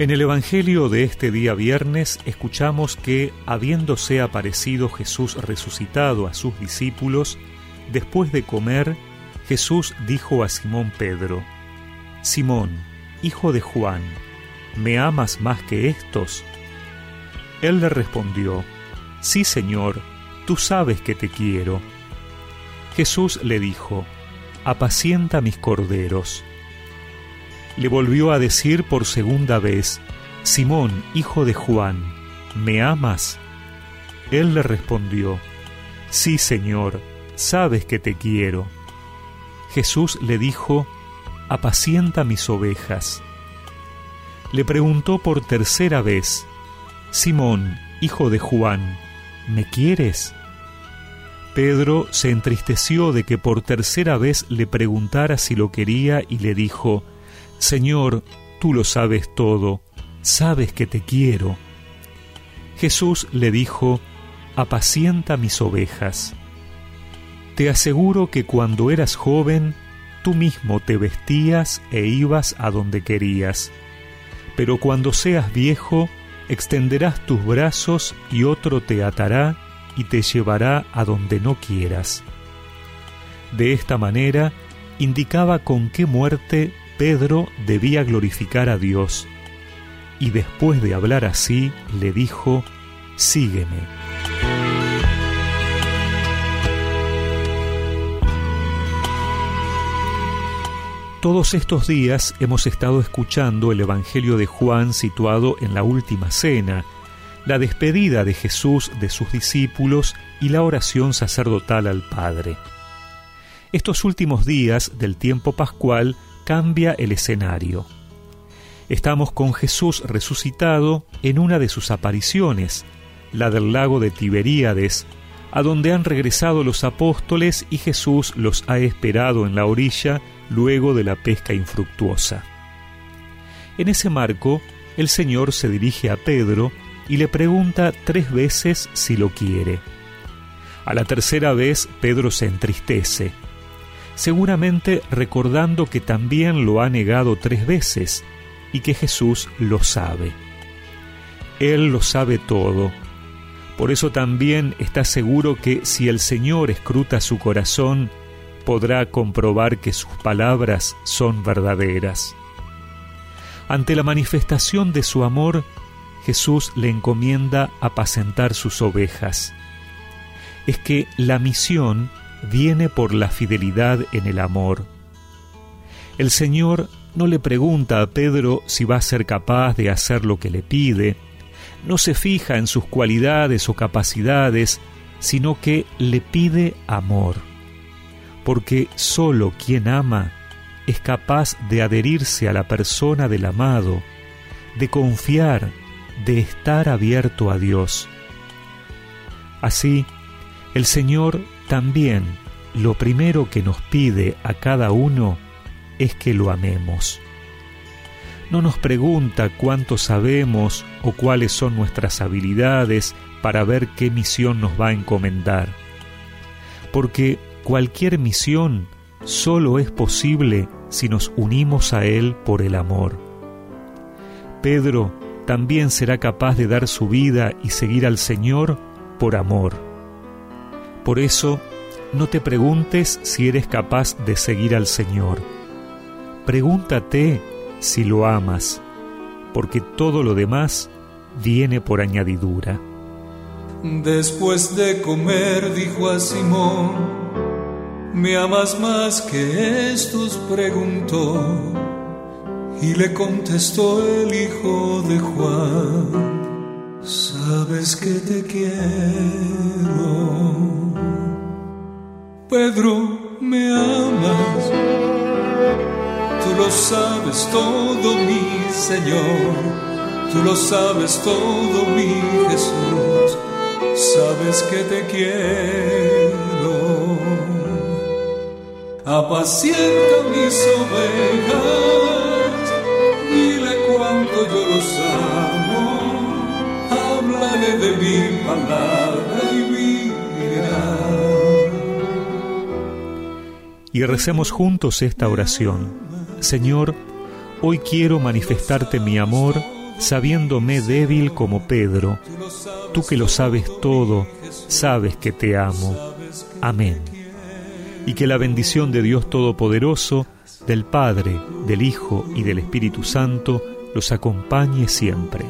En el Evangelio de este día viernes escuchamos que, habiéndose aparecido Jesús resucitado a sus discípulos, después de comer, Jesús dijo a Simón Pedro, Simón, hijo de Juan, ¿me amas más que estos? Él le respondió, Sí, Señor, tú sabes que te quiero. Jesús le dijo, Apacienta mis corderos le volvió a decir por segunda vez, Simón, hijo de Juan, ¿me amas? Él le respondió, Sí, Señor, sabes que te quiero. Jesús le dijo, Apacienta mis ovejas. Le preguntó por tercera vez, Simón, hijo de Juan, ¿me quieres? Pedro se entristeció de que por tercera vez le preguntara si lo quería y le dijo, Señor, tú lo sabes todo, sabes que te quiero. Jesús le dijo, apacienta mis ovejas. Te aseguro que cuando eras joven, tú mismo te vestías e ibas a donde querías, pero cuando seas viejo, extenderás tus brazos y otro te atará y te llevará a donde no quieras. De esta manera, indicaba con qué muerte Pedro debía glorificar a Dios, y después de hablar así, le dijo, Sígueme. Todos estos días hemos estado escuchando el Evangelio de Juan situado en la última cena, la despedida de Jesús de sus discípulos y la oración sacerdotal al Padre. Estos últimos días del tiempo pascual cambia el escenario. Estamos con Jesús resucitado en una de sus apariciones, la del lago de Tiberíades, a donde han regresado los apóstoles y Jesús los ha esperado en la orilla luego de la pesca infructuosa. En ese marco, el Señor se dirige a Pedro y le pregunta tres veces si lo quiere. A la tercera vez Pedro se entristece seguramente recordando que también lo ha negado tres veces y que Jesús lo sabe. Él lo sabe todo. Por eso también está seguro que si el Señor escruta su corazón, podrá comprobar que sus palabras son verdaderas. Ante la manifestación de su amor, Jesús le encomienda apacentar sus ovejas. Es que la misión viene por la fidelidad en el amor. El Señor no le pregunta a Pedro si va a ser capaz de hacer lo que le pide, no se fija en sus cualidades o capacidades, sino que le pide amor, porque sólo quien ama es capaz de adherirse a la persona del amado, de confiar, de estar abierto a Dios. Así, el Señor también lo primero que nos pide a cada uno es que lo amemos. No nos pregunta cuánto sabemos o cuáles son nuestras habilidades para ver qué misión nos va a encomendar. Porque cualquier misión solo es posible si nos unimos a Él por el amor. Pedro también será capaz de dar su vida y seguir al Señor por amor por eso, no te preguntes si eres capaz de seguir al Señor. Pregúntate si lo amas, porque todo lo demás viene por añadidura. Después de comer, dijo a Simón, ¿me amas más que estos? preguntó. Y le contestó el hijo de Juan, sabes que te quiero. Pedro, me amas. Tú lo sabes todo, mi Señor. Tú lo sabes todo, mi Jesús. Sabes que te quiero. Apacienta mis ovejas. Dile cuánto yo los amo. Háblale de mi palabra y recemos juntos esta oración. Señor, hoy quiero manifestarte mi amor sabiéndome débil como Pedro, tú que lo sabes todo, sabes que te amo. Amén. Y que la bendición de Dios Todopoderoso, del Padre, del Hijo y del Espíritu Santo los acompañe siempre.